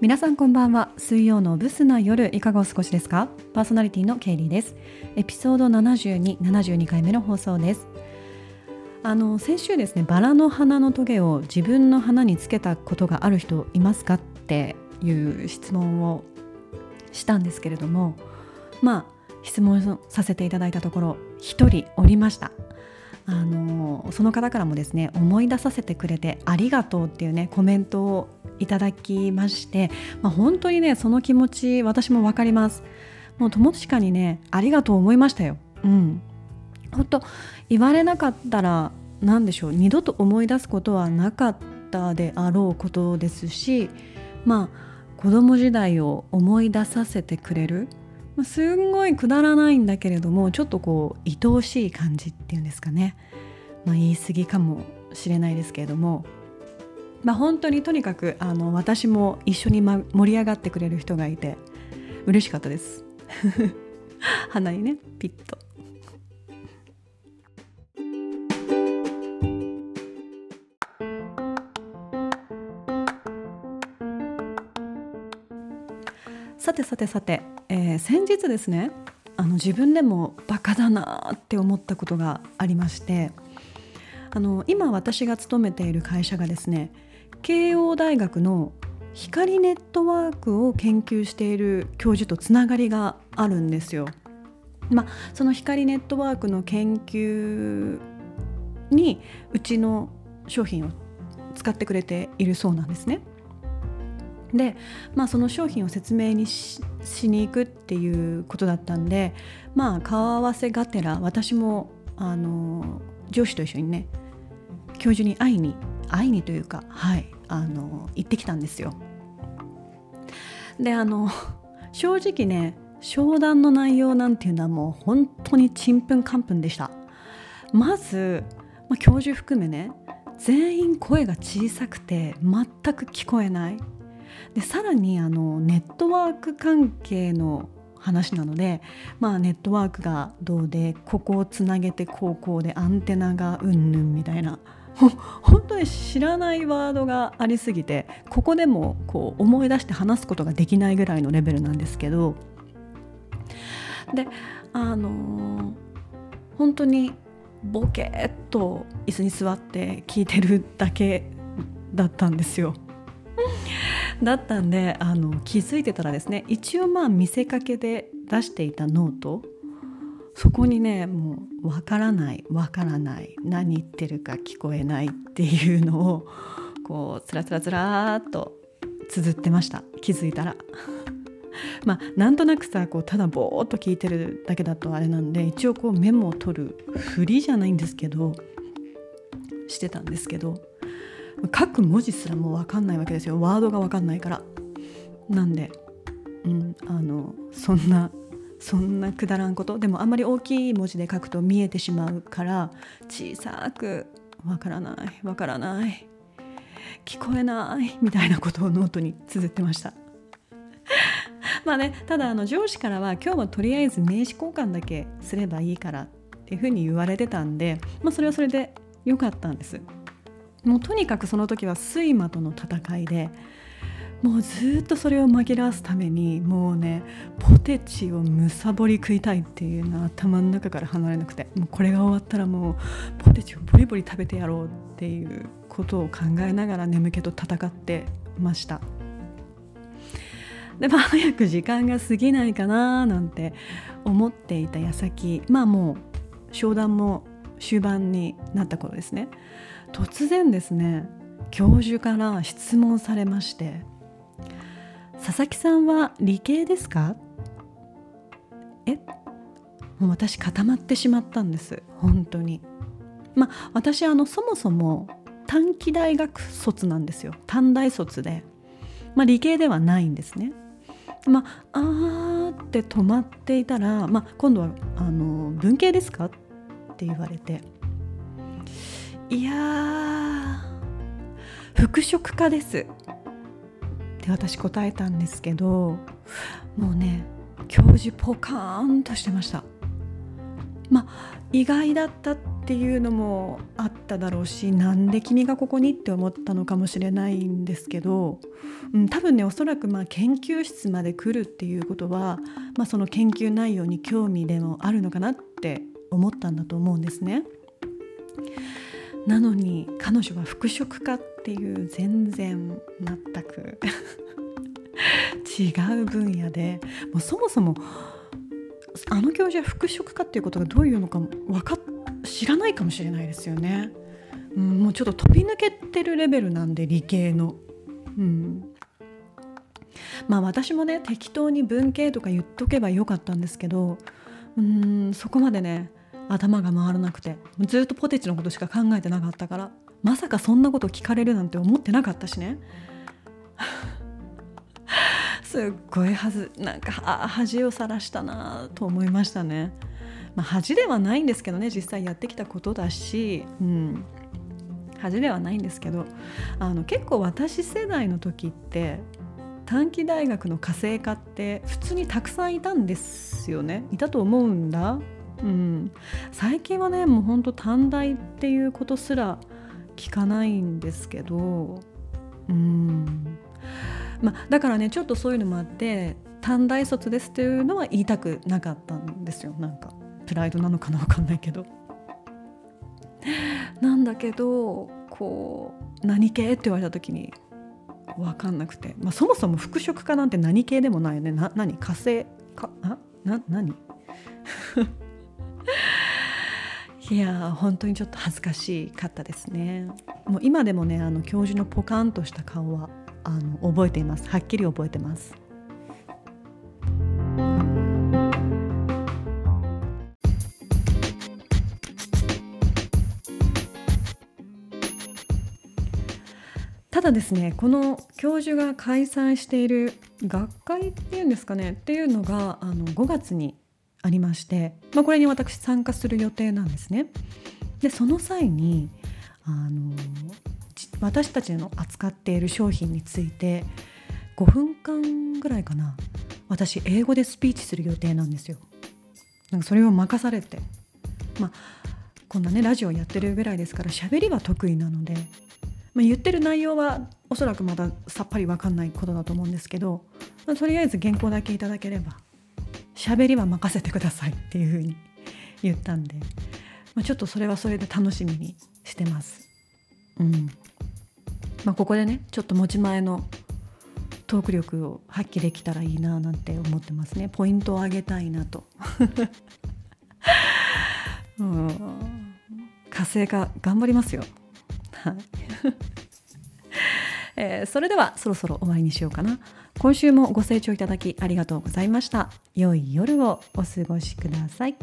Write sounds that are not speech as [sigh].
皆さんこんばんは。水曜のブスな夜いかがお過ごしですか？パーソナリティのケイリーです。エピソード72、72回目の放送です。あの先週ですねバラの花のトゲを自分の花につけたことがある人いますかっていう質問をしたんですけれどもまあ質問させていただいたところ1人おりました。あのその方からもですね思い出させてくれてありがとうっていうねコメントをいただきまして、まあ、本当にねその気持ち私も分かります。もう友近にねありがとう思いましたよ。うん。本当言われなかったら何でしょう二度と思い出すことはなかったであろうことですしまあ子供時代を思い出させてくれる。すんごいくだらないんだけれどもちょっとこう愛おしい感じっていうんですかね、まあ、言い過ぎかもしれないですけれども、まあ、本当にとにかくあの私も一緒に、ま、盛り上がってくれる人がいて嬉しかったです [laughs] 鼻にねピッと。さてさてさて、えー、先日ですねあの自分でもバカだなって思ったことがありましてあの今私が勤めている会社がですね慶応大学の光ネットワークを研究している教授とつながりがあるんですよ。まあ、その光ネットワークの研究にうちの商品を使ってくれているそうなんですね。で、まあ、その商品を説明にしに行くっていうことだったんでまあ顔合わせがてら私もあの上司と一緒にね教授に会いに会いにというかはいあの行ってきたんですよ。であの [laughs] 正直ね商談の内容なんていうのはもう本当にちんぷんかんぷんでした。まず、まあ、教授含めね全員声が小さくて全く聞こえないでさらにあのネットワーク関係の話なので、まあ、ネットワークがどうでここをつなげてこうこうでアンテナがうんぬんみたいな本当に知らないワードがありすぎてここでもこう思い出して話すことができないぐらいのレベルなんですけどであのー、本当にボケっと椅子に座って聞いてるだけだったんですよ。[laughs] だったんであの気づいてたらですね一応まあ見せかけで出していたノートそこにねもうわからないわからない何言ってるか聞こえないっていうのをこうつらつらつらっと綴ってました。[laughs] 気づいたら。[laughs] まあなんとなくさこうただぼーっと聞いてるだけだとあれなんで一応こうメモを取るふりじゃないんですけどしてたんですけど書く文字すらもう分かんないわけですよ。ワードが分かんないから。なんで、うん、あのそんなそんなくだらんことでもあんまり大きい文字で書くと見えてしまうから小さく「わからないわからない聞こえない」みたいなことをノートに綴ってました。[laughs] まあねただあの上司からは今日はとりあえず名刺交換だけすればいいからっていうふうに言われてたんで、まあ、それはそれで良かったんです。もうとにかくその時は睡魔との戦いでもうずっとそれを紛らわすためにもうねポテチをむさぼり食いたいっていうのは頭の中から離れなくてもうこれが終わったらもうポテチをボリボリ食べてやろうっていうことを考えながら眠気と戦ってました。でまあ早く時間が過ぎないかななんて思っていた矢先まあもう商談も終盤になった頃ですね突然ですね教授から質問されまして「佐々木さんは理系ですか?」え？もう私固まってしまったんです。本当に。まあ私あのそもそも短期大学卒なんですよ。短大卒で、まあ、理系ではないんですね。まああーって止まっていたら、まあ、今度はあの「文系ですか?」って言われて。いや服飾家です。って私答えたんですけどもうね教授ポカーンとしてましたまあ意外だったっていうのもあっただろうしなんで君がここにって思ったのかもしれないんですけど、うん、多分ねおそらくまあ研究室まで来るっていうことは、まあ、その研究内容に興味でもあるのかなって思ったんだと思うんですね。なのに彼女は服飾家っていう全然全く [laughs] 違う分野でもうそもそもあの教授は服飾家っていうことがどういうのか分か知らないかもしれないですよね。うん、もうちょっと飛び抜けてるレベルなんで理系の。うん、まあ私もね適当に文系とか言っとけばよかったんですけどうんそこまでね頭が回らなくてずっとポテチのことしか考えてなかったからまさかそんなこと聞かれるなんて思ってなかったしね。[laughs] すっごいはずなんかあ恥をさらしたなと思いましたね、まあ、恥ではないんですけどね実際やってきたことだし、うん、恥ではないんですけど。あの結構私世代の時って短期大学の家政科って普通にたくさんいたんですよね。いたと思うんだ。うん、最近はねもうほんと短大っていうことすら聞かないんですけどうん。まあだからねちょっとそういうのもあって短大卒ですっていうのは言いたくなかったんですよ。なんかプライドなのかな分かんないけど。なんだけどこう何系って言われた時に分かんなくて、まあ、そもそも服飾家なんて何系でもないよね。な何？火星？か？あ？な何？いや本当にちょっと恥ずかしかったですね。もう今でもねあの教授のポカンとした顔はあの覚えています。はっきり覚えてます。ただですねこの教授が開催している学会っていうんですかねっていうのがあの5月にありまして、まあ、これに私参加する予定なんですね。でその際にあの私たちの扱っている商品について5分間ぐらいかな私英語でスピーチする予定なんですよ。なんかそれを任されてまあこんなねラジオやってるぐらいですから喋りは得意なので、まあ、言ってる内容はおそらくまださっぱり分かんないことだと思うんですけど、まあ、とりあえず原稿だけいただければ喋りは任せてくださいっていうふうに言ったんで、まあ、ちょっとそれはそれで楽しみにしてます。うんまあ、ここでねちょっと持ち前のトーク力を発揮できたらいいななんて思ってますねポイントを上げたいなと。[laughs] うん火星が頑張りますよ。はい [laughs] えー、それではそろそろ終わりにしようかな今週もご清聴いただきありがとうございました。良い夜をお過ごしください。